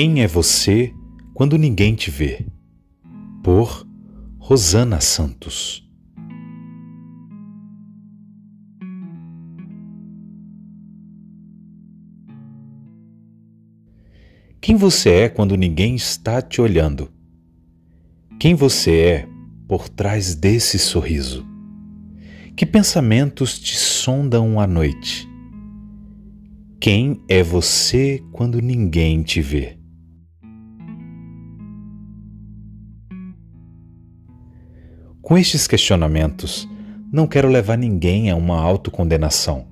Quem é você quando ninguém te vê? Por Rosana Santos. Quem você é quando ninguém está te olhando? Quem você é por trás desse sorriso? Que pensamentos te sondam à noite? Quem é você quando ninguém te vê? Com estes questionamentos, não quero levar ninguém a uma autocondenação,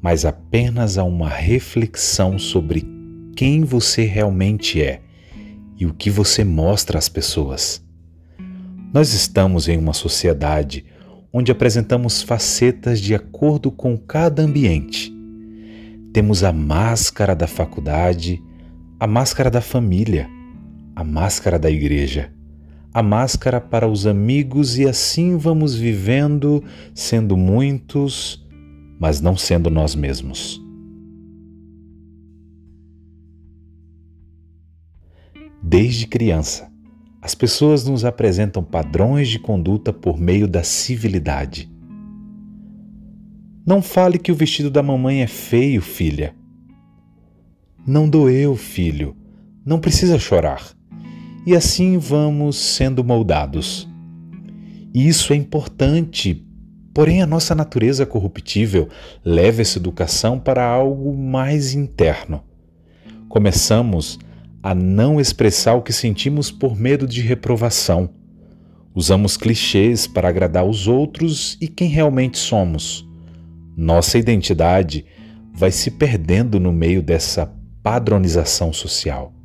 mas apenas a uma reflexão sobre quem você realmente é e o que você mostra às pessoas. Nós estamos em uma sociedade onde apresentamos facetas de acordo com cada ambiente temos a máscara da faculdade, a máscara da família, a máscara da igreja, a máscara para os amigos e assim vamos vivendo, sendo muitos, mas não sendo nós mesmos. Desde criança, as pessoas nos apresentam padrões de conduta por meio da civilidade não fale que o vestido da mamãe é feio, filha. Não doeu, filho. Não precisa chorar. E assim vamos sendo moldados. E isso é importante, porém a nossa natureza corruptível leva essa educação para algo mais interno. Começamos a não expressar o que sentimos por medo de reprovação. Usamos clichês para agradar os outros e quem realmente somos. Nossa identidade vai se perdendo no meio dessa padronização social.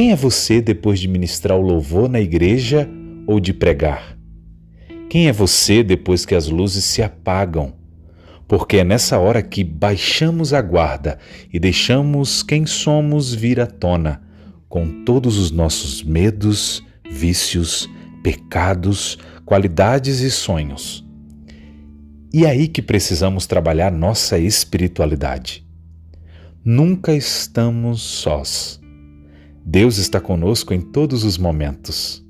Quem é você depois de ministrar o louvor na igreja ou de pregar? Quem é você depois que as luzes se apagam? Porque é nessa hora que baixamos a guarda e deixamos quem somos vir à tona, com todos os nossos medos, vícios, pecados, qualidades e sonhos. E é aí que precisamos trabalhar nossa espiritualidade. Nunca estamos sós. Deus está conosco em todos os momentos.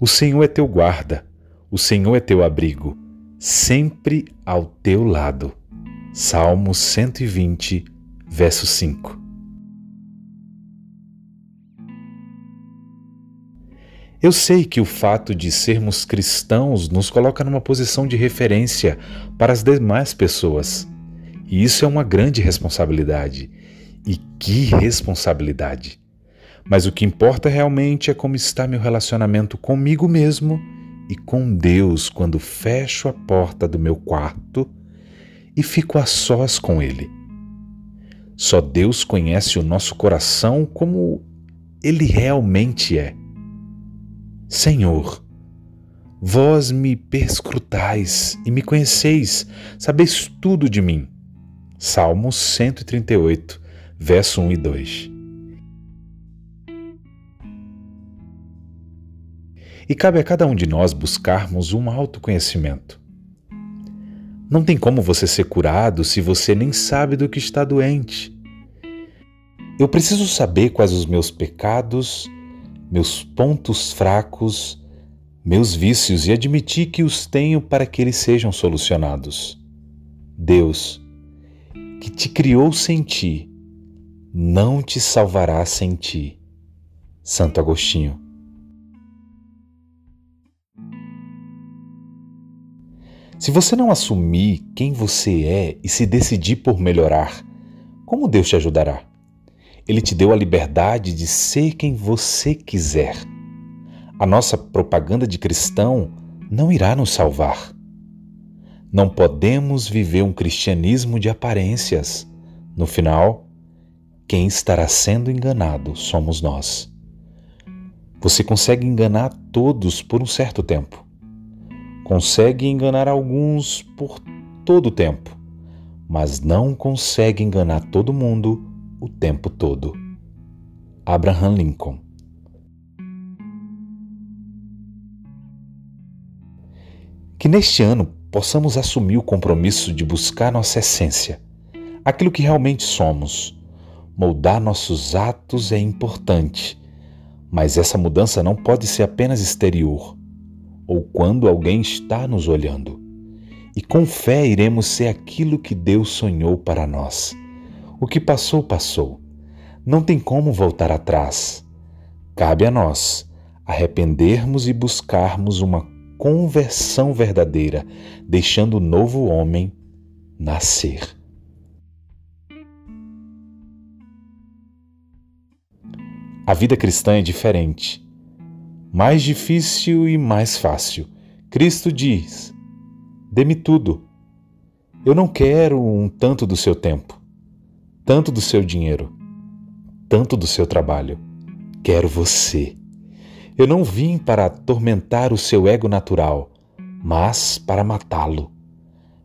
O Senhor é teu guarda, o Senhor é teu abrigo, sempre ao teu lado. Salmo 120, verso 5. Eu sei que o fato de sermos cristãos nos coloca numa posição de referência para as demais pessoas. E isso é uma grande responsabilidade. E que responsabilidade! Mas o que importa realmente é como está meu relacionamento comigo mesmo e com Deus quando fecho a porta do meu quarto e fico a sós com Ele. Só Deus conhece o nosso coração como ele realmente é. Senhor, vós me perscrutais e me conheceis, sabeis tudo de mim. Salmo 138, verso 1 e 2. E cabe a cada um de nós buscarmos um autoconhecimento. Não tem como você ser curado se você nem sabe do que está doente. Eu preciso saber quais os meus pecados meus pontos fracos, meus vícios e admitir que os tenho para que eles sejam solucionados. Deus, que te criou sem ti, não te salvará sem ti. Santo Agostinho. Se você não assumir quem você é e se decidir por melhorar, como Deus te ajudará? Ele te deu a liberdade de ser quem você quiser. A nossa propaganda de cristão não irá nos salvar. Não podemos viver um cristianismo de aparências. No final, quem estará sendo enganado somos nós. Você consegue enganar todos por um certo tempo. Consegue enganar alguns por todo o tempo, mas não consegue enganar todo mundo o tempo todo. Abraham Lincoln Que neste ano possamos assumir o compromisso de buscar nossa essência, aquilo que realmente somos. Moldar nossos atos é importante, mas essa mudança não pode ser apenas exterior ou quando alguém está nos olhando. E com fé iremos ser aquilo que Deus sonhou para nós. O que passou, passou. Não tem como voltar atrás. Cabe a nós arrependermos e buscarmos uma conversão verdadeira, deixando o novo homem nascer. A vida cristã é diferente, mais difícil e mais fácil. Cristo diz: Dê-me tudo. Eu não quero um tanto do seu tempo, tanto do seu dinheiro, tanto do seu trabalho. Quero você. Eu não vim para atormentar o seu ego natural, mas para matá-lo.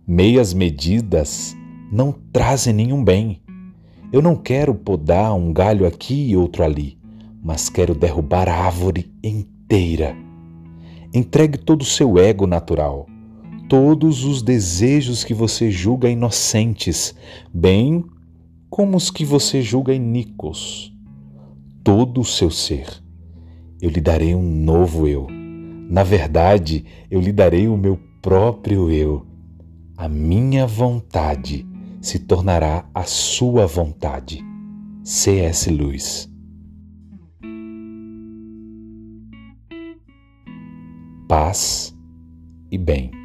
Meias medidas não trazem nenhum bem. Eu não quero podar um galho aqui e outro ali mas quero derrubar a árvore inteira. Entregue todo o seu ego natural, todos os desejos que você julga inocentes, bem como os que você julga iníquos, todo o seu ser. Eu lhe darei um novo eu. Na verdade, eu lhe darei o meu próprio eu. A minha vontade se tornará a sua vontade. C.S. Lewis paz e bem.